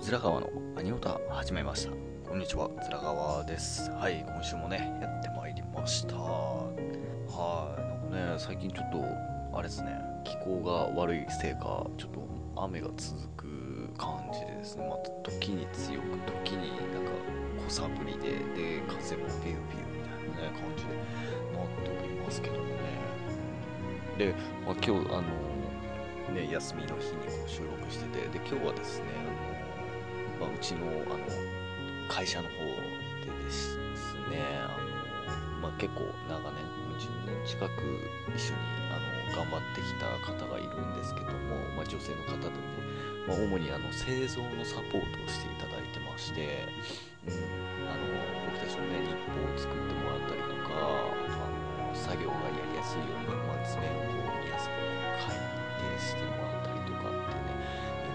うずら川のアニオタ始めました。こんにちはうずら川です。はい今週もねやってまいりました。はいなんかね最近ちょっとあれですね気候が悪いせいかちょっと雨が続く感じでですねまた時に強く時になんか小さぶりでで風もビュービューみたいなね感じでなっておりますけどもね。で、まあ、今日あのね、休みの日にこう収録してて、で、今日はですね、あの、まあ、うちの、あの、会社の方でですね、あの、まあ、結構長年、10年近く一緒に、あの、頑張ってきた方がいるんですけども、まあ、女性の方でね、まあ、主にあの、製造のサポートをしていただいてまして、うん、あの、僕たちのね、日報を作ってもらったりとか、あとあの、作業がやりやすいように、まあ、図面をこう見やすく書いて、しても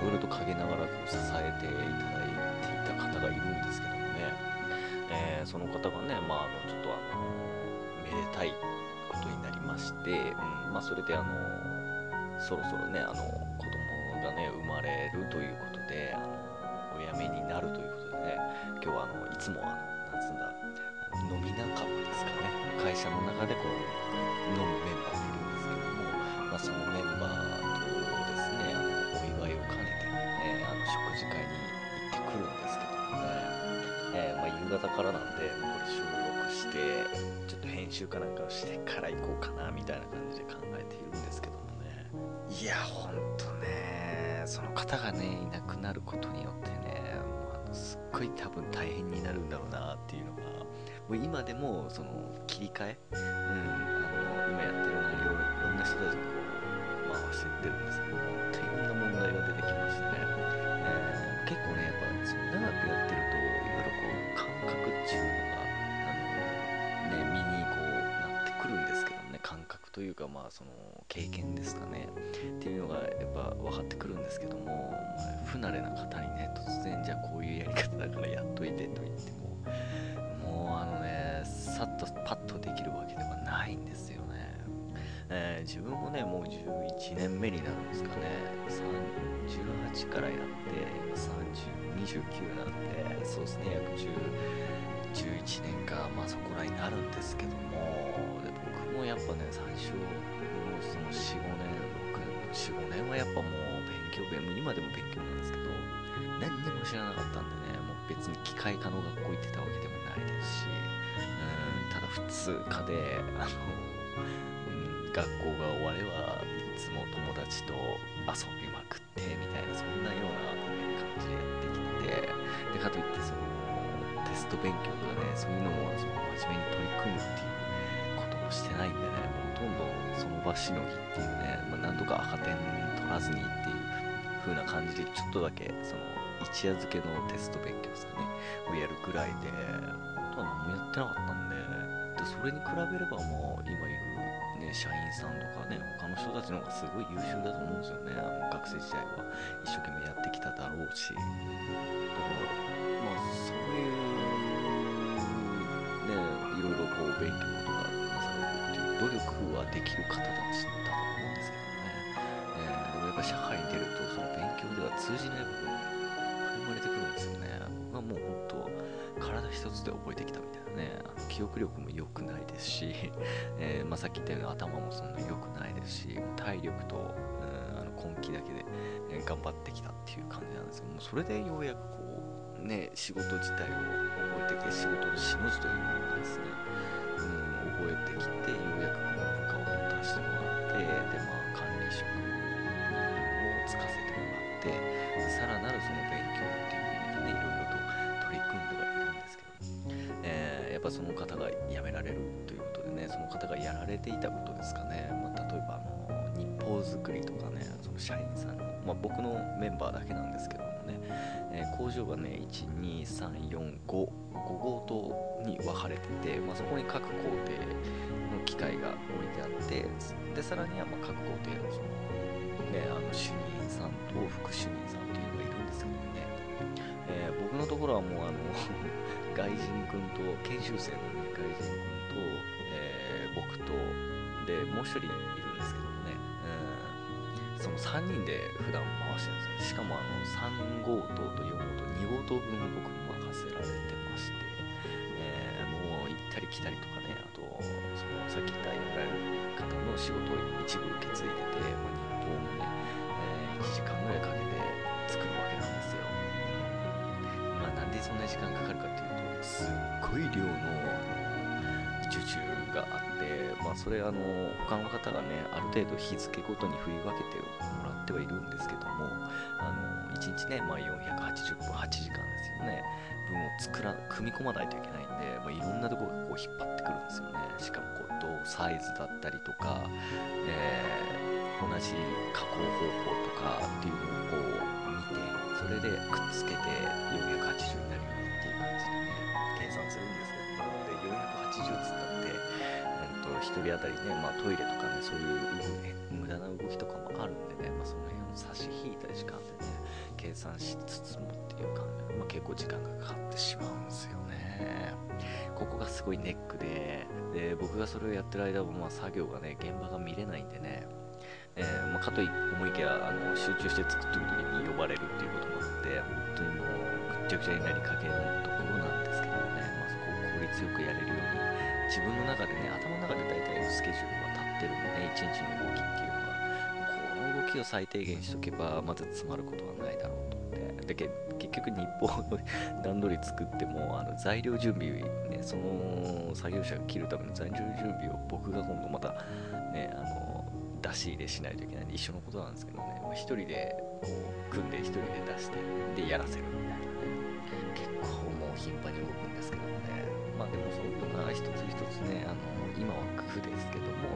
ろいろと陰ながらこう支えていただいていた方がいるんですけどもね、えー、その方がね、まあ、あの、ちょっとあの、めでたいことになりまして、うん、まあ、それであの、そろそろね、あの、子供がね、生まれるということで、あの、お辞めになるということでね、今日はあの、いつもあの、なんつうんだ、飲み仲間ですかね、会社の中でこう、飲むメンバーがいるんですけども、まあ、そのメンバー食事会に行ってくるんですけどもね、えー、まあ、夕方からなんで、これ収録して、ちょっと編集かなんかをしてから行こうかな、みたいな感じで考えているんですけどもね。いや、ほんとね、その方がね、いなくなることによってね、もうあのすっごい多分大変になるんだろうなっていうのが、もう今でもその切り替え、うん、あの今やってる内容、いろんな人たちがこう回してってるんですけど、本か、まあその経験ですかね、っていうのがやっぱ分かってくるんですけども、まあ、不慣れな方にね、突然じゃあこういうやり方だからやっといてと言っても、もうあのね、さっとパッとできるわけではないんですよね。えー、自分もね、もう11年目になるんですかね。18からやって、30、29なんで、そうですね、約10、11年か、まあそこらになるんですけども、でやっぱね、最初、もうその4、5年、6年、4、5年はやっぱもう勉強勉、今でも勉強なんですけど、何にも知らなかったんでね、もう別に機械科の学校行ってたわけでもないですし、うん、ただ普通科で、あの、うん、学校が終わればいつも友達と遊びまくってみたいなそんなような、感じでやってきてでかといってそのテスト勉強とかねそういうのも真面目に取り組むっていうもしてないんでねもうほとんどその場しのぎっていうね、まあ、なんとか赤点取らずにっていう風な感じでちょっとだけその一夜漬けのテスト勉強ですかねをやるぐらいで本当は何もやってなかったんででそれに比べればもう今いるね、社員さんとかね、他の人たちの方がすごい優秀だと思うんですよね。あの学生時代は一生懸命やってきただろうし。だから、まあそういう、ね、いろいろこう勉強とか努力はできる方たちだと思うんですけどね。えー、でもやっぱ社会に出ると、その勉強では通じない部分が生まれてくるんですよね。僕はもう本当、体一つで覚えてきたみたいなね、記憶力も良くないですし、えー、まあ、さっき言ったように頭もそんなに良くないですし、体力と、うん、あの根気だけで、え、頑張ってきたっていう感じなんですけども、それでようやくこう、ね、仕事自体を覚えてきて、仕事のしの字というものですね、覚えてきて、ようやくこの部下を持たせてもらって、で、まあ、管理職をつかせてもらって、さらなるその勉強っていう意味でね、いろいろと取り組んではいるんですけどえー、やっぱその方が辞められるということでね、その方がやられていたことですかね、まあ、例えばあの日報作りとかね、その社員さんの、まあ、僕のメンバーだけなんですけどね、えー、工場がね、1、2、3、4、5、5号棟に分かれてて、まあ、そこに各工程の機械が置いてあって、で、さらにはま各工程のその、ね、あの主任さんと副主任さんっていうのがいるんですけどもね、えー、僕のところはもうあの外人君と研修生のね外人君と、えー、僕とでもう一人いるその3人で普段回してるんですよしかもあの3号棟と4号棟2号棟分僕任せられてまして、えー、もう行ったり来たりとかねあとそのさっき言ったやられる方の仕事を一部受け継いでてもう日報もね、えー、1時間ぐらいかけて作るわけなんですよ、まあなんでそんな時間かかるかっていうとすっごい量の受注があって、まあ、それあの他の方がねある程度日付ごとに振り分けてもらってはいるんですけどもあの1日ね、まあ、480分8時間ですよね。分を作ら組み込まないといけないんで、まあ、いろんなとこがこう引っ張ってくるんですよね。しかもこう同サイズだったりとか、えー、同じ加工方法とかっていうのをこう見てそれでくっつけて480になるようにっていう感じでね計算するんです80つったって、えっと、1人当たりね、まあ、トイレとかねそういう動き無駄な動きとかもあるんでね、まあ、その辺を差し引いた時間でね計算しつつもっていう感じで、まあ、結構時間がかかってしまうんですよね。ここがすごいネックでで僕がそれをやってる間もまあ作業がね現場が見れないんでねえー、まあ、かと思いきやあの集中して作ってる時に呼ばれるっていうこともあって本当にもうぐっちゃぐちゃになりかけのところなんですけどもね、まあ、そこを効率よくやれるように自分の中でね頭の中で大体スケジュールは立ってるんでね一日の動きっていうのがこの動きを最低限しとけばまず詰まることはないだろうと思って。で結局日報の 段取り作ってもあの材料準備ねその作業者が切るための材料準備を僕が今度またねあの出し入れしないといけないんで一緒のことなんですけどね、ま、1人でこう組んで1人で出してでやらせるみたいな結構もう頻繁に動くんであでもそういうのが一つ一つねあの今は苦ですけども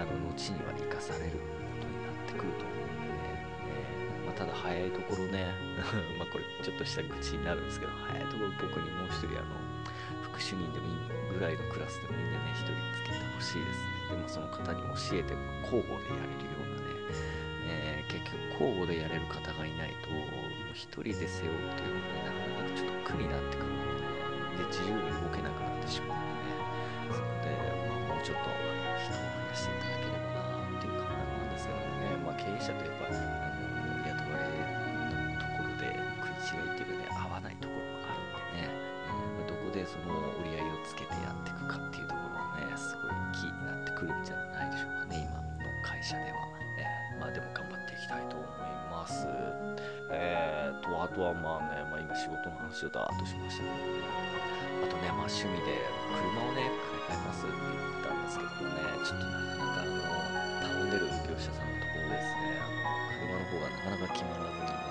あの後には生かされることになってくると思うんでね、えー、まあ、ただ早いところね まこれちょっとした愚痴になるんですけど早いところ僕にもう1人あの副主任でもいいぐらいのクラスでもいいんでね1人つけてほしいですね。でもその方に教えて交互でやれるようなね、えー、結局交互でやれる方がいないと一人で背負うっていうのはねなかなかちょっと苦になってくるで自由に動けなくなってしまうんでねそれで、まあ、もうちょっと人を増やしていただければなっていう考えなんですけどね。まあ経営者といえばあの雇われのところで食い違いっていうかね合わないところもあるんでね、うんまあ、どこでその折り合いをつけてやっていくかっていうところもねすごいキーになってくるんじゃないとあとはまあね、まあ、今仕事の話をダーッとしましたけどね。あとねまあ趣味で車をね買い替えますって言ってたんですけどもね。ちょっとなかなかあの頼んでる業者さんのところですね。あの車の方がなかなか決まらずにね、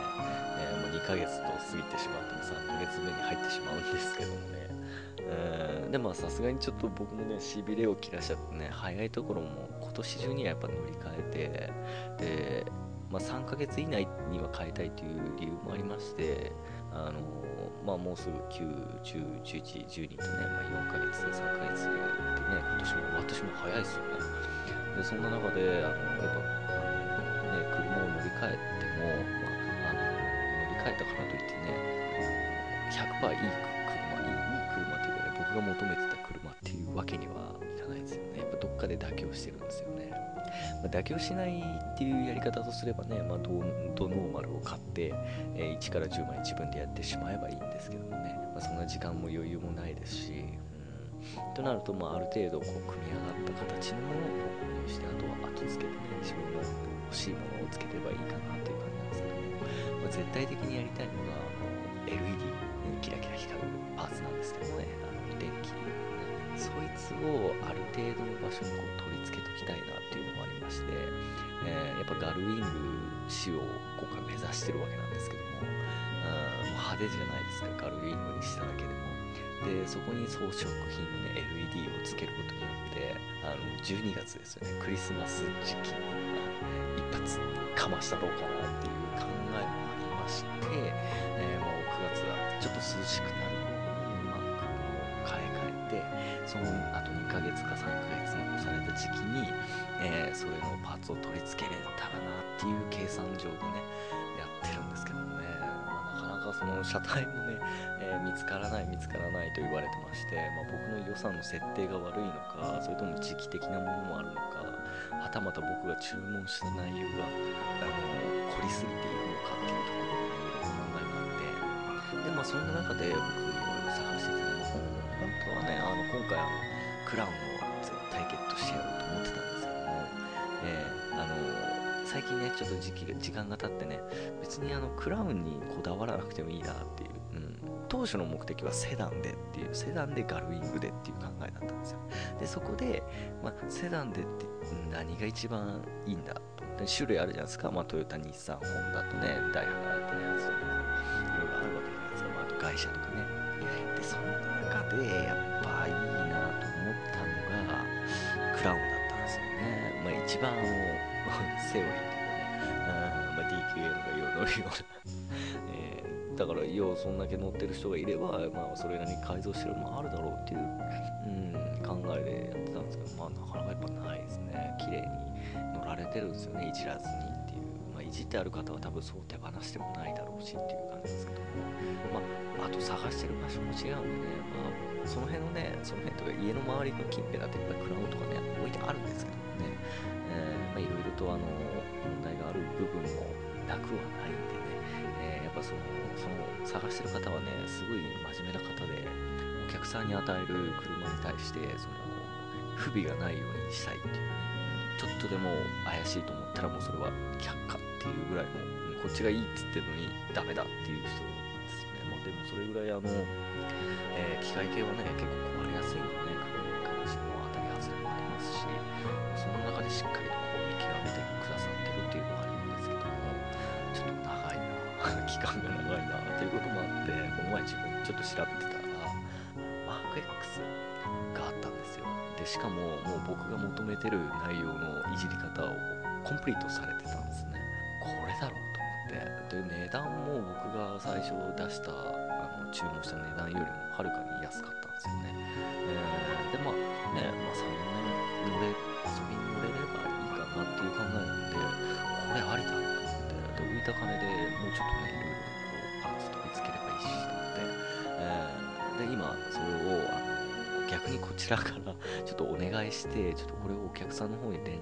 えー、もう2ヶ月と過ぎてしまっても3ヶ月目に入ってしまうんですけどもね。うん。でもさすがにちょっと僕もねしびれを切らしちゃってね早いところも今年中にはやっぱ乗り換えてで、まあ、3ヶ月以内には変えたいという理由もありましてあのまあもうすぐ9、10、11、12とね、まあ、4ヶ月、3ヶ月でね、今年も私も早いですよね。で、そんな中で、あの、やっぱ、あのね、車を乗り換えても、まあ、あの乗り換えたからといってね、100%いい車、いい車っていうかね、僕が求めてた車っていうわけにはいかないですよね。やっぱどっかで妥協してるんですよね。ま、妥協しないっていうやり方とすればね、まあ、ドノーマルを買って、えー1から10まで自分でやってしまえばいいんですけどもね、まあ、そんな時間も余裕もないですし、うん、となると、まあ、ある程度こう組み上がった形のものを購入してあとは後付けでね自分の欲しいものをつければいいかなという感じなんですけども、まあ、絶対的にやりたいのがあの LED、キラキラ光るパーツなんですけどもね。あの電気、そいつをある程度の場所にこう取り付けときたいなっていうのもありまして、えーやっぱガルウィング仕様を今回目指してるわけなんですけども、あーもう派手じゃないですかガルウィングにしただけでも。でそこに装飾品の、ね、LED をつけることによってあの12月ですよねクリスマス時期に一発かましたろうかなっていう考えもありまして、えーもう9月はちょっと涼しくなるそのあと2ヶ月か3ヶ月残された時期に、えーそれのパーツを取り付けれたらなっていう計算上でねやってるんですけどもね、まあなかなかその車体もね、えー見つからない見つからないと言われてまして、まあ、僕の予算の設定が悪いのかそれとも時期的なものもあるのかはたまた僕が注文した内容があの凝りすぎているのかっていうところで、ね、いろいろ問題があって。でまあそんな中で僕当はねあの今回あのクラウンを絶対ゲットしてやろうと思ってたんですけども、えー、あの最近ねちょっと時期が時間が経ってね別にあのクラウンにこだわらなくてもいいなっていう、うん、当初の目的はセダンでっていうセダンでガルウィングでっていう考えだったんですよ。でそこで、まあ、セダンでって何が一番いいんだと思って種類あるじゃないですか、まあ、トヨタ、日産、ホンダとね、ダイハがあってね、そういろいろあるわけじゃないですか、まあ、あと外車とかね。クラウンだったんですよね。まあ、一番あの、セオリーというかね、うんまあ、DQL がよう乗るようなえー、だから、ようそんだけ乗ってる人がいれば、まあ、それなりに改造してるのもあるだろうっていう、うん、考えでやってたんですけど、まあ、なかなかやっぱないですね。綺麗に乗られてるんですよね、いじらずにっていう。まあ、いじってある方は多分そう手放してもないだろうしっていう感じですけども、まあ、あと探してる場所も違うんでね、まあ、その辺のね、その辺とか家の周りの近辺だってやっぱりクラウンとかね、置いてあるんですけどもね、いろいろとあの、問題がある部分もなくはないんでね、えー、やっぱその、その探してる方はね、すごい真面目な方で、お客さんに与える車に対して、その、不備がないようにしたいっていうね、ちょっとでも怪しいと思ったらもうそれは却下っていうぐらいの、こっちがいいって言ってるのにダメだっていう人。それぐらいあの、えー、機械系はね、結構壊れやすいんでね、車に関しても当たり外れもありますし、その中でしっかりとこう見極めてくださってるっていうのがあるんですけども、ちょっと長いな、期間が長いなということもあって、この前自分ちょっと調べてたら、マーク X があったんですよ。でしかももう僕が求めてる内容のいじり方をコンプリートされてたんですねこれだろうと思ってで値段も僕が最初出した注文した値段よりもはるかに安かったんですよね、えー、でまあね、まあ、34年乗れ遊びに乗れればいいかなっていう考えなんでこれありだと思ってで浮いた金でもうちょっとねいろいろこうパーツ取り付ければいいしと思って、えー、で今それをあの逆にこちらから ちょっとお願いして、ちょっとこれをお客さんの方に電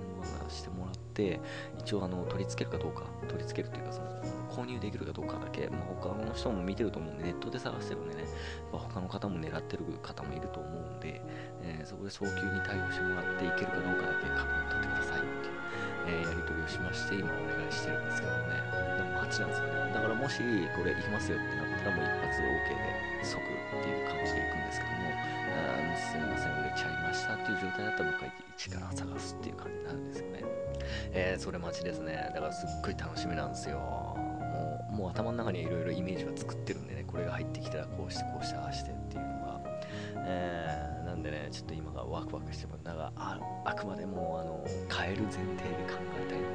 話してもらって、一応あの取り付けるかどうか、取り付けるというかその購入できるかどうかだけ、まあ、他の人も見てると思うんで、ネットで探してるんでね、まあ、他の方も狙ってる方もいると思うんで、えー、そこで早急に対応してもらっていけるかどうかだけ確認取ってくださいっていう、えー、やり取りをしまして、今お願いしてるんですけどね、でも待ちなんですよね。だからもしこれ行きますよってなったらもう一発 OK で即っていう感じで行くんですけども、すいません、売れちゃいましたっていう状態だったらもう一回一から探すっていう感じになるんですよね。えー、それ待ちですね。だからすっごい楽しみなんですよ。もう、もう頭の中にいろいろイメージは作ってるんでね、これが入ってきたらこうしてこうしてああしてっていうのが。えー、なんでね、ちょっと今がワクワクしてます。だからあ、あくまでもあの変える前提で考えたいんでね、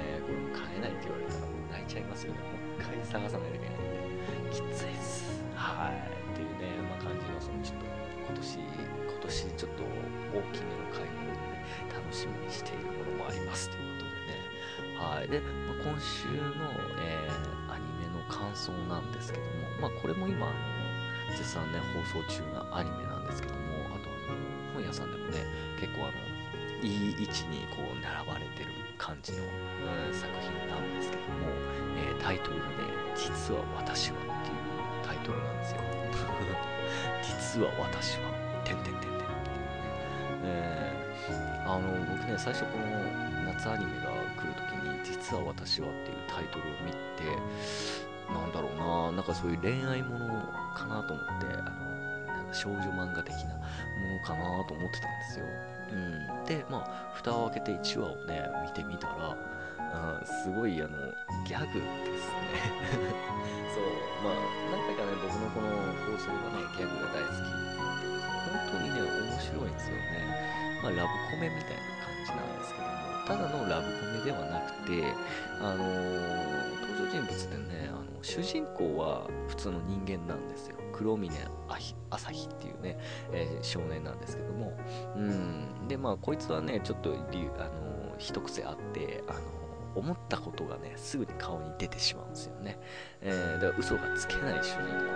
えー、これも変えないって言われたらもう泣いちゃいますよね。もう一回探さないといけないんで、きついっす。はい。っていうね、まあ、感じのそのちょっと今年、今年ちょっと大きめの買い物で、ね、楽しみにしているものもありますということでね。はい。で、まあ、今週の、えー、アニメの感想なんですけども、まあこれも今、あの、絶賛ね、放送中のアニメなんですけども、あとあの、本屋さんでもね、結構あの、いい位置にこう並ばれてる感じの、うん、作品なんですけども、えー、タイトルがね、実は私はっていうタイトルなんですよ。実は私は、てんてんてんてん。えー、あの、僕ね、最初この夏アニメが来るときに、実は私はっていうタイトルを見て、なんだろうな、なんかそういう恋愛ものかなと思って、あの、なんか少女漫画的なものかなと思ってたんですよ。うん。で、まあ、蓋を開けて1話をね、見てみたら、あすごいあのギャグですね。そうまあ何回かね僕のこの放送がねギャグが大好き本当にね面白いんですよね。まあラブコメみたいな感じなんですけどもただのラブコメではなくてあのー、登場人物でねあの主人公は普通の人間なんですよ。黒峰朝日っていうね、えー、少年なんですけども。うん。でまあこいつはねちょっとあの一癖あってあの思ったことがね、すぐに顔に出てしまうんですよね。えー、だから嘘がつけない主人公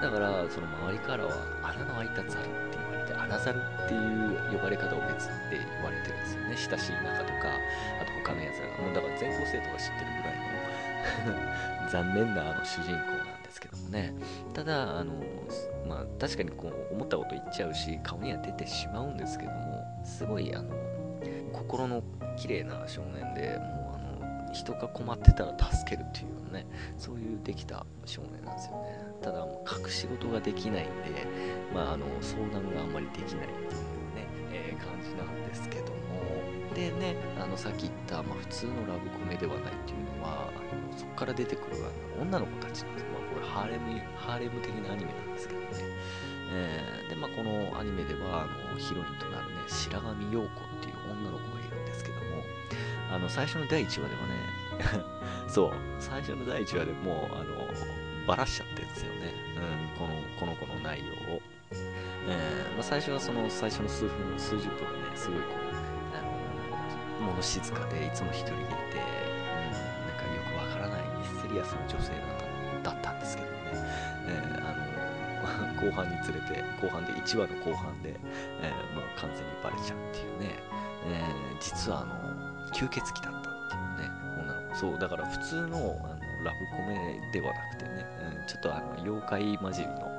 で、だから、その周りからは、穴の開いたザルって言われて、穴ザルっていう呼ばれ方を別って言われてるんですよね。親しい仲とか、あと他のやつらが、もうだから全校生徒が知ってるぐらいの 残念なあの主人公なんですけどもね。ただ、あの、まあ確かにこう思ったこと言っちゃうし、顔には出てしまうんですけども、すごいあの、心の綺麗な少年で、もう人が困ってたら助けるっていうねそういうできた少年なんですよね。ただ隠し事ができないんで、まあ、あの相談があんまりできないっていうね、えー、感じなんですけども。でねあのさっき言った、まあ、普通のラブコメではないっていうのはあのそこから出てくるあの女の子たちなんです、まあ、これハーレムハーレム的なアニメなんですけどね。えー、でまあ、このアニメではあのヒロインとなるね白神陽子っていう女の子がいるんですけどもあの最初の第1話ではね そう、最初の第1話でもう、あの、ばらしちゃってるんですよね。うん、この、この子の内容を。えー、まあ、最初はその、最初の数分、数十分がね、すごいこう、あの、物静かで、いつも一人でいて、うん、なんかよくわからないミステリアスな女性だっただったんですけどね。えー、あの、後半につれて、後半で、1話の後半で、えー、もう完全にバレちゃうっていうね、えー、実はあの、吸血鬼だそうだから普通のあのラブコメではなくてね、うん、ちょっとあの妖怪混じりの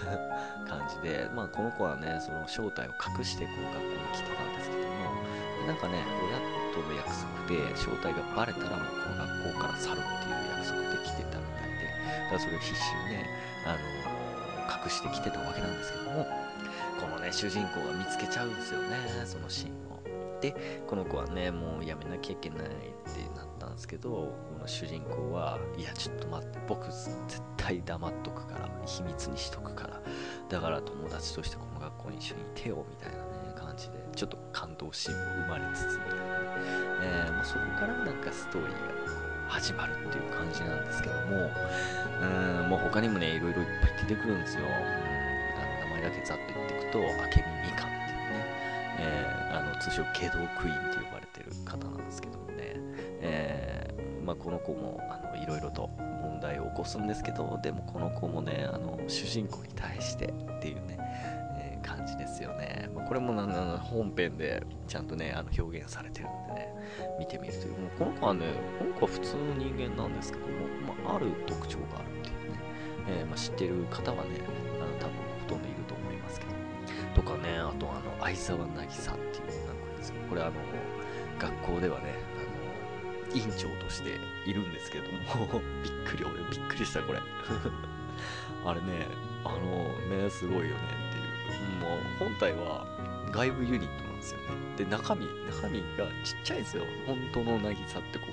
感じで、まあ、この子はねその正体を隠してこう学校に来てたんですけどもなんかね親との約束で正体がバレたらもうこの学校から去るっていう約束で来てたみたいでだからそれを必死にね、あの隠してきてたわけなんですけどもこのね主人公が見つけちゃうんですよねそのシーンを。でこの子はねもうやめなきゃいけないってなったんですけどこの主人公はいやちょっと待って僕絶対黙っとくから秘密にしとくからだから友達としてこの学校に一緒にいてよみたいなね感じでちょっと感動シーンも生まれつつみたいな、えー、まあ、そこからなんかストーリーが始まるっていう感じなんですけどもうんもう他にもねいろいろいっぱい出てくるんですよ、うん、あの名前だけざっと言っていくと明美みかんっていうね、えー、あの通称ケドクイーンって呼ばれてる方なんですけどもね、まあ、この子もあのいろいろと問題を起こすんですけどでもこの子もねあの主人公に対してっていうね、えー、感じですよね、まあ、これもなな本編でちゃんとねあの表現されてるんでね見てみるという。もうこの子はねこの子は普通の人間なんですけども、まあ、ある特徴があるっていうね、えまあ、知ってる方はねあの多分ほとんどいると思いますけど。とかねあとあの相沢渚っていう女の子ですけどこれあの学校ではね、委員長としているんですけども びっくり、俺びっくりした、これ あれね、あのね、すごいよねっていう。もう、本体は外部ユニットなんですよね。で、中身、中身がちっちゃいんですよ。本当の渚って子が。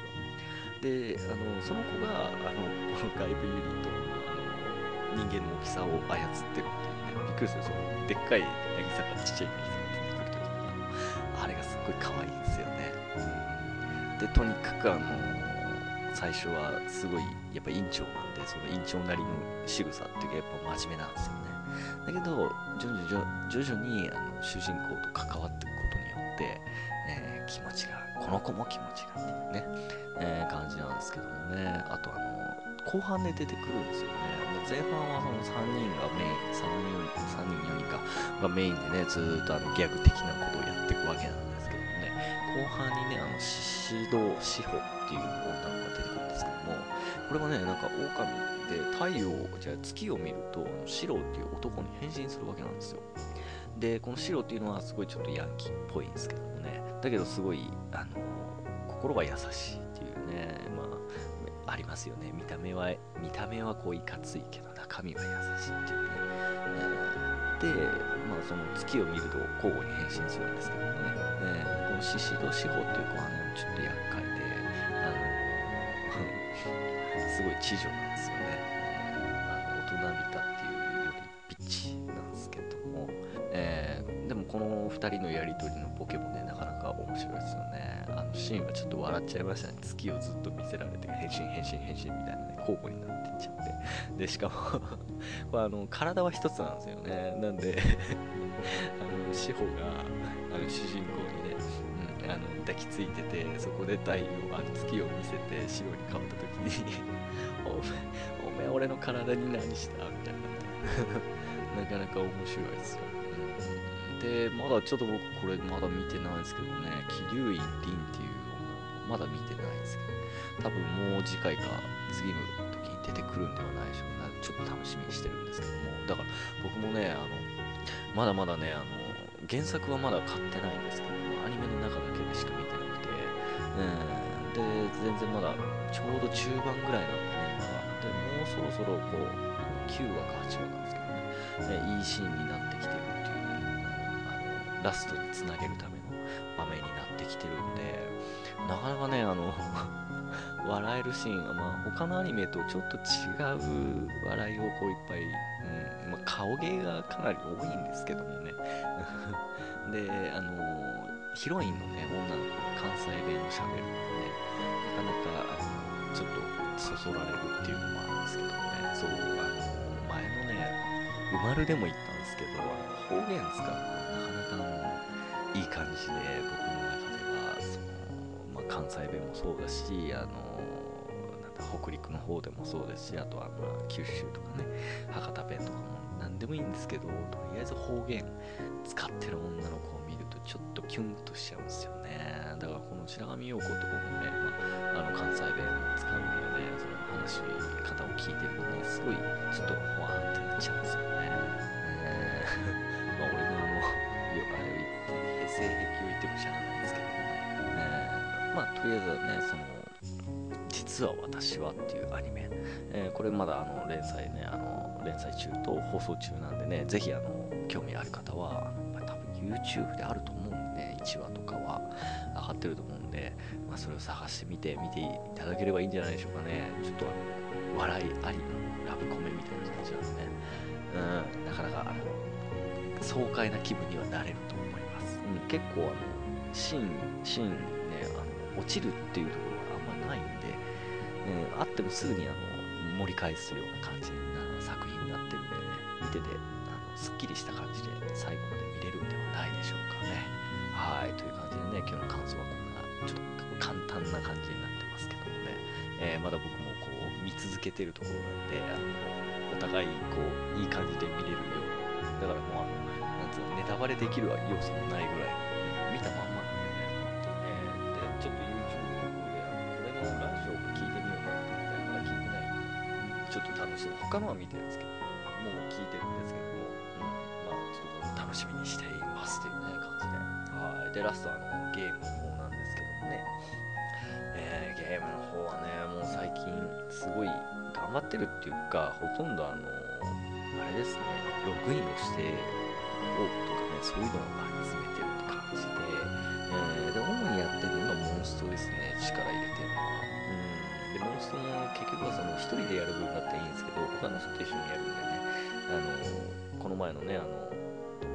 で、あの、その子が、あの、この外部ユニットの、あの、人間の大きさを操ってるっていうね、びっくりする。その、でっかい渚からちっちゃい渚が出てくる時あれがすっごい可愛いんですよね。で、とにかくあの最初はすごいやっぱ院長なんで、その院長なりの仕草っていうかやっぱ真面目なんですよね。だけど、徐々に徐々にあの主人公と関わっていくことによって、えー、気持ちが、この子も気持ちがっていうね、えー、感じなんですけどもね、あとあの、後半で出てくるんですよね。前半はその3人がメイン、3人、3人、4人か、がメインでね、ずっとあのギャグ的なことをやっていくわけなんで、後半にね、あの、獅子堂志保っていう女の子が出てくるんですけども、これはね、なんか狼で太陽、じゃあ月を見ると、シロっていう男に変身するわけなんですよ。で、このシロっていうのはすごいちょっとヤンキーっぽいんですけどもね、だけどすごい、あの、心は優しいっていうね、まあ、ありますよね。見た目は、見た目はこういかついけど、中身は優しいっていうね。で、まあその月を見ると交互に変身するんですけどもね。えー、この獅子と志保っていう子はね、ちょっと厄介で、あの すごい知女なんですよね。あの大人びたっていうよりピッチなんですけども、えー、でもこの2人のやりとりのボケもね、なかなか面白いですよねあの。シーンはちょっと笑っちゃいましたね。月をずっと見せられて、変身、変身、変身みたいなね、交互になってっちゃって。で、しかも これあの、体は一つなんですよね。なんで あの、志保が、あの、主人公に、抱きついててそこで太陽あの月を見せて白に変わった時に おめおめ俺の体に何した？みたいな。なかなか面白いですよ、うん、でまだちょっと僕これまだ見てないんですけどね桐生院凛っていう女の子まだ見てないんですけど多分もう次回か次の時に出てくるんではないでしょうか。ちょっと楽しみにしてるんですけども。だから僕もねあのまだまだねあの原作はまだ買ってないんですけどもアニメの中だしか見てなくて、うん、で全然まだちょうど中盤ぐらいなんでね今はでもうそろそろこう9話か8話なんですけどね、ね、いいシーンになってきてるっていうねあのラストにつなげるための場面になってきてるんでなかなかねあの 笑えるシーンが、まあ、他のアニメとちょっと違う笑いをこういっぱい、うんまあ、顔芸がかなり多いんですけどもね。であのヒロインのね女の子が関西弁をしゃべるので、なかなかあのちょっとそそられるっていうのもあるんですけどね。そうあの前のねうまるでも言ったんですけど方言使うのはなかなかあのいい感じで僕の中ではその、まあ、関西弁もそうだしあの北陸の方でもそうですしあとはまあ九州とかね博多弁とかも何でもいいんですけどとりあえず方言使ってる女の子をちょっとキュンとしちゃうんですよね。だからこの白神陽子とかもね、まあ、あの関西弁を使うんでね。その話し方を聞いてるとねすごいちょっとほわーんってなっちゃうんですよね、えー、まあ俺のあのあれを言って性癖を言ってもしゃあないんですけどもね、えー、まあとりあえずねその実は私はっていうアニメ、えー、これまだあの連載ね、あの連載中と放送中なんでね、ぜひあの興味ある方は、あ、多分 YouTube であると思うんでね、1話とかは上がってると思うんで、まあ、それを探してみて、見ていただければいいんじゃないでしょうかね。ちょっとあの笑いありのラブコメみたいな感じなんでね、うん、なかなかあの爽快な気分にはなれると思います。うん、結構あのシーン、シーンね、あの落ちるっていうところえー、あってもすぐにあの盛り返すような感じな作品になってるんでね、見ててあのすっきりした感じで最後まではい、という感じでね、今日の感想はこんなちょっと簡単な感じになってますけどもね、えー、まだ僕もこう見続けてるところなんで、あのお互いこういい感じで見れるような、だからもうあの、なんつうの、ネタバレできる要素もないぐらい、見たまんまなんでね、えー、でちょっと YouTube の方であのこれのラジオを聞いてみようかなと思ってまだ聞いてないちょっと楽しみ他のは見てるんですけどもう聞いてるんですけども、うん、まあちょっと楽しみにしていますという。でラストはのゲームの方なんですけどもね、えー、ゲームの方はねもう最近すごい頑張ってるっていうかほとんどあのあれですねログインをしてオープとかねそういうのを集めてるって感じで、えー、で主にやってるのがモンストですね力入れてるのは。うん。でモンストも結局はその1人でやる分だったらいいんですけど他の人と一緒にやるんでね。あのこの前のねあの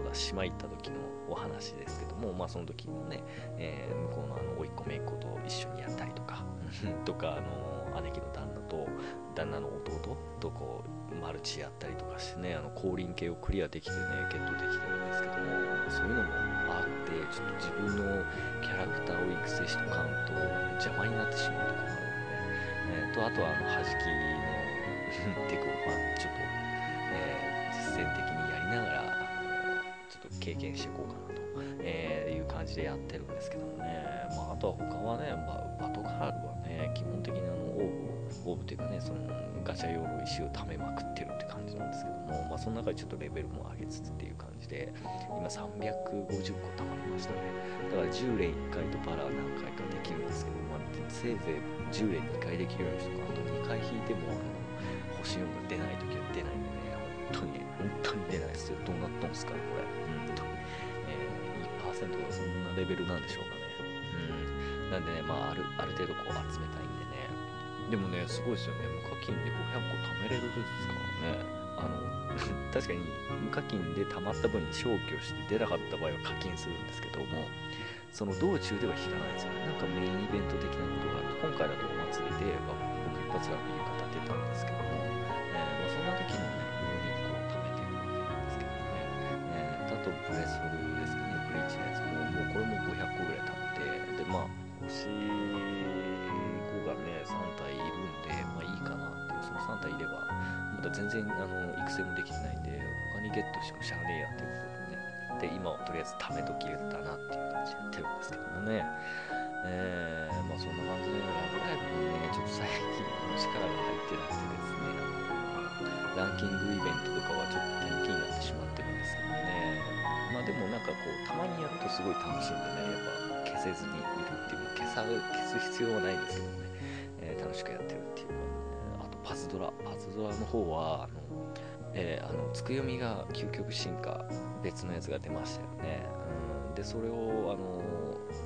どこだ島行った時のお話ですけどもまあその時のね、えー、向こうのあの甥っ子姪っ子と一緒にやったりとか とかあの姉貴の旦那と旦那の弟とこうマルチやったりとかしてねあの降臨系をクリアできてねゲットできてるんですけどもそういうのもあってちょっと自分のキャラクターを育成しとかんと邪魔になってしまうとかえー、とあとはあの弾きの テクを、まあ、ちょっと、えー、実践的にやりながら経験していこうかなと、え、いう感じでやってるんですけどもね、まあ、あとは他はね、まあ、バトカールはね基本的にあのオーブオーブというかねそのガチャ用の石を貯めまくってるって感じなんですけども、まあ、その中でちょっとレベルも上げつつっていう感じで今350個貯まりましたね。だから10連1回とバラ何回かできるんですけど、ま、せいぜい10連2回できるようにしとかあと2回引いてもあの星4が出ない時は出ないんでね本当に本当に出ないですよ。どうなっとんですかこれ、1%がそんなレベルなんでしょうかね。うん。なんでねまああるある程度こう集めたいんでね。でもねすごいですよね。無課金で500個貯めれるですからね。あの 確かに無課金で貯まった分に消去して出なかった場合は課金するんですけどもその道中では引かないですよね。なんかメインイベント的なことがあると、今回だとお祭りで、まあ、僕一発ラビ浴衣出たんですけどえー、あと、ブレスフルですかね、ブリーチのやつも、もうこれも500個ぐらい貯めて、で、まあ星5がね3体いるんでまあいいかなっていうその3体いればまだ全然あの育成もできてないんで他にゲットしてもしゃあねえやっていうことでねで今はとりあえず貯めときだなっていう感じでやってるんですけどもねえー、まあそんな感じで、ラブライブにね、ちょっと最近力が入ってなくてですね、ランキングイベントとかはちょっとでもなんかこう、たまにやるとすごい楽しんでね、やっぱ消せずにいるっていう、消さ消す必要はないんですけどね、えー、楽しくやってるっていうか、ね、あとパズドラ、パズドラの方は、あの、えー、あの、つくよみが究極進化、別のやつが出ましたよね。うん、で、それを、あの、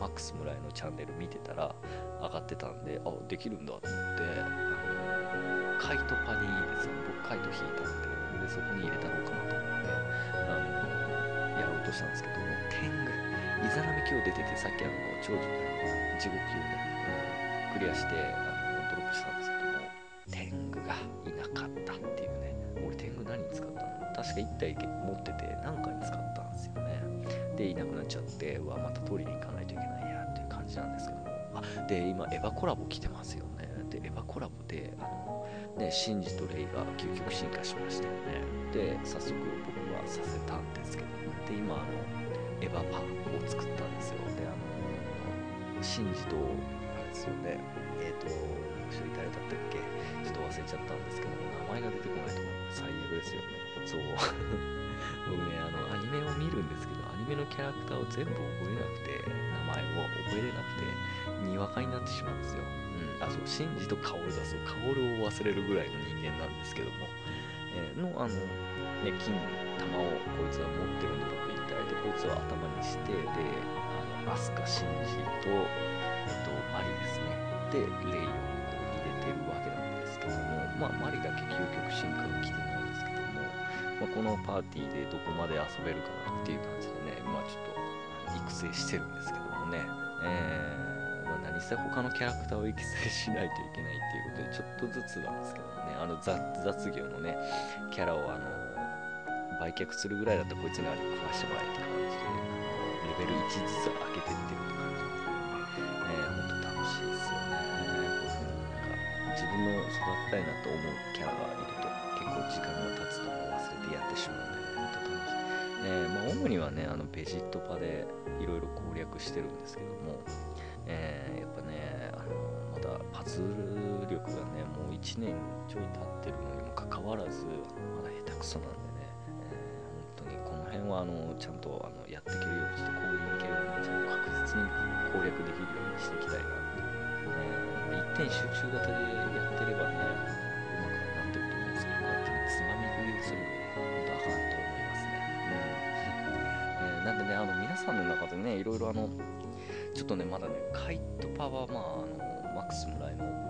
マックス村井のチャンネル見てたら上がってたんであできるんだと思ってあのカイトパにですよ僕カイト引いたんででそこに入れたのかなと。思ってとしたんですけど天狗。イザナミ今日出ててさっきあの長寿地獄級ね、クリアしてあのドロップしたんですけども天狗がいなかったっていうね。俺天狗何に使ったの？確か1体持ってて何かに使ったんですよね。でいなくなっちゃってうわまた取りに行かないといけないやっていう感じなんですけども。あで今エヴァコラボ来てますよね。でエヴァコラボであのねシンジとレイが究極進化しましたよね。で早速僕させたんですけどで今あのエヴァパを作ったんですよ。であのシンジとあれですよね。えっ、ー、と一人誰だったっけ？ちょっと忘れちゃったんですけど名前が出てこないと最悪ですよね。そう。僕ねあのアニメを見るんですけどアニメのキャラクターを全部覚えなくて名前を覚えれなくてにわかになってしまうんですよ、うん、あそう。シンジとカオルだそう。カオルを忘れるぐらいの人間なんですけども、え、のあのね金玉をこいつは持ってるんで僕一体でこいつを頭にしてであのアスカシンジとえっとマリですね。でレイをこう入れてるわけなんですけどもまあマリだけ究極進化が来てないんですけども、まあ、このパーティーでどこまで遊べるかなっていう感じでねまあちょっと育成してるんですけどもね。えー、まあ、何せ他のキャラクターを育成しないといけないっていうことでちょっとずつなんですけども。ねあの雑業のねキャラをあの売却するぐらいだったらこいつにあれ食わしてもらえって感じでレベル1ずつ上げてってるって感じですね、えー、ほんと楽しいですよね。こういう風になんか自分の育てたいなと思うキャラがいると結構時間が経つと忘れてやってしまうんでねほんと楽しい。えー、まあ、主にはねあのベジットパでいろいろ攻略してるんですけども、えー、やっぱねあのまだパズル1年ちょい経ってるのにもかかわらずまだ下手くそなんでね、えー、本当にこの辺はあのちゃんとあのやっていけるようにしてこういう系をねちゃんと確実に攻略できるようにしていきたいなって、えー、一点集中型でやってればねうまくなってると思うんですけどこうやってつまみ食いをするのね本当あかんと思いますね。うん。えなんでね、あの皆さんの中でね、いろいろあの、ちょっとね、まだね、カイトパは、まあ、あのマックス村井の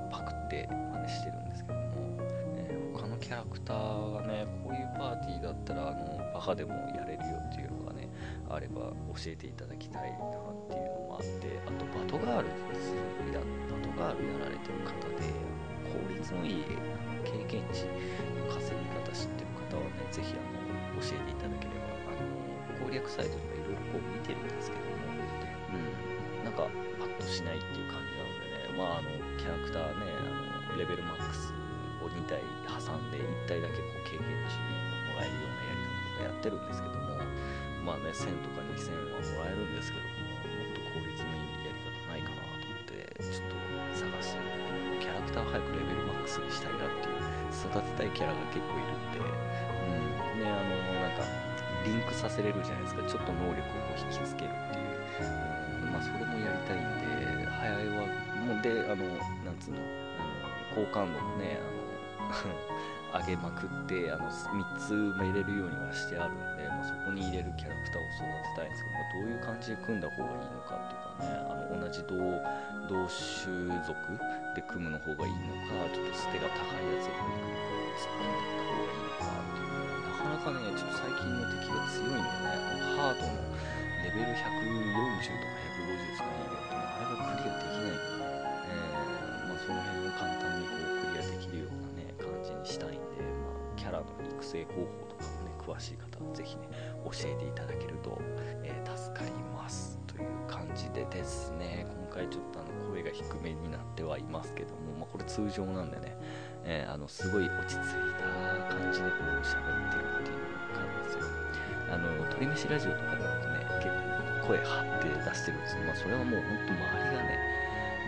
って真似してるんですけども、え、他のキャラクターがね、こういうパーティーだったら、あのバカでもやれるよっていうのがね、あれば教えていただきたいなっていうのもあって、あと、バトガールや、バトガールやられてる方で、効率のいい経験値の稼ぎ方知ってる方はね、ぜひあの教えていただければあの攻略サイトとかいろいろこう見てるんですけども、うん、なんかパッとしないっていう感じなのでね、まあ、あのキャラクターねレベルマックスを2体挟んで1体だけこう経験値をもらえるようなやり方とかやってるんですけどもまあね1000とか2000はもらえるんですけどももっと効率のいいやり方ないかなと思ってちょっと探して、キャラクターを早くレベルマックスにしたいなっていう育てたいキャラが結構いるんで、うん、ねあのなんかリンクさせれるじゃないですか。ちょっと能力をこう引きつけるっていう、まあそれもやりたいんで早いはもうであのなんつうの好感度もねあの 上げまくってあの3つも入れるようにはしてあるんで、まあ、そこに入れるキャラクターを育てたいんですけど、まあ、どういう感じで組んだ方がいいのかっていうかねあの同じ同同種族で組むの方がいいのかちょっと捨てが高いやつを組んでいった方がいいのかっていうのなかなかね、ちょっと最近の敵が強いんでね、ハードのレベル140とか150ですかね、イベントあれがクリアできないんで、その辺を簡単にこうクリアできるようなね、感じにしたいんで、まあ、キャラの育成方法とかもね、詳しい方はぜひね、教えていただけると、えー、助かります。という感じでですね、今回ちょっとあの声が低めになってはいますけども、まあ、これ通常なんでね、えー、あのすごい落ち着いた感じでこう喋ってるっていう感じですよ。あの鳥飯ラジオとかでもね、結構声張って出してるんですけど、まあ、それはもう本当周りがね、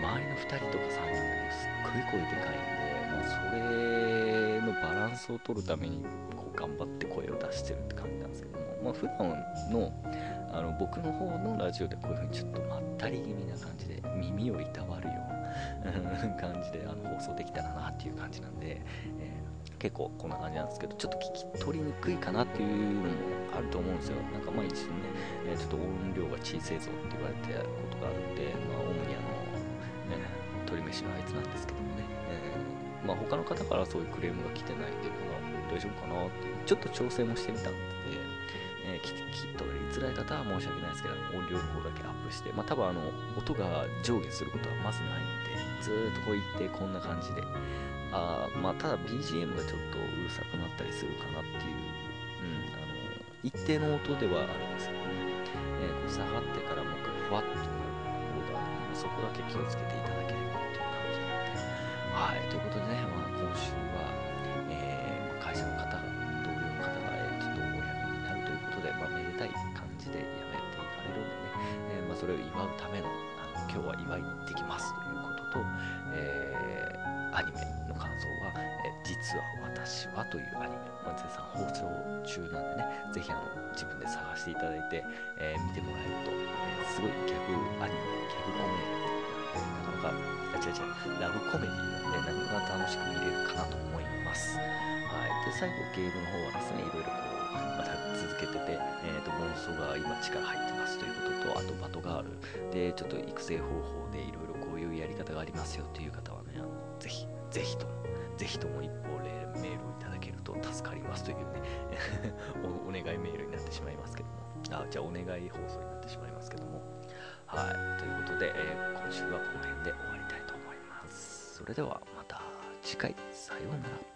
周りの2人とか3人がね、すっごい声でかいんで、まあ、それのバランスを取るためにこう頑張って声を出してるって感じなんですけども、まあ、普段のあの僕の方のラジオでこういう風にちょっとまったり気味な感じで耳をいたわるような感じであの放送できたらなっていう感じなんで、えー、結構こんな感じなんですけどちょっと聞き取りにくいかなっていうのもあると思うんですよ。なんかまあ一瞬ね、えー、ちょっと音量が小さいぞって言われたことがあるんで、まあ、鳥飯のあいつなんですけどもね、えー、まあ、他の方からそういうクレームが来てないんで、まあ、大丈夫かなっていう。ちょっと調整もしてみたんでえー、聞き取りづらい方は申し訳ないですけど、音量の方だけアップして、まあ多分あの、音が上下することはまずないんで、ずーっとこう言ってこんな感じで、あまあただ BGM がちょっとうるさくなったりするかなっていう、うん、あの、一定の音ではあるんですけどね、えー、こう下がってからもう一回ふわっとなる方が、そこだけ気をつけていただけはい、ということでね、まあ今週は、えー、会社の方が同僚の方がええ、ちょっとお辞めになるということで、まめでたい感じでやめていかれるんでね、えー、まあ、それを祝うためのあの今日は祝いに行ってきますということと、えー、アニメの感想は、え、実は私はというアニメ、まあ、絶賛放送中なんでね、ぜひあの自分で探していただいて、え見てもらえると、えすごいギャグアニメ、ギャグコメディ、なかなか、あ、違う違う、ラブコメディなんで、なかなか楽しく見れるかなと思います。はい。で、最後ゲームの方はですね、いろいろこうまた続けてて、えーと、モンストが今力入ってますということとあとバトガールでちょっと育成方法でいろいろこういうやり方がありますよという方はねあのぜひぜひともぜひとも一方でメールをいただけると助かりますというね お願いメールになってしまいますけども。あじゃあお願い放送になってしまいますけども。はい。ということで、えー、今週はこの辺で終わります。それではまた次回。さようなら。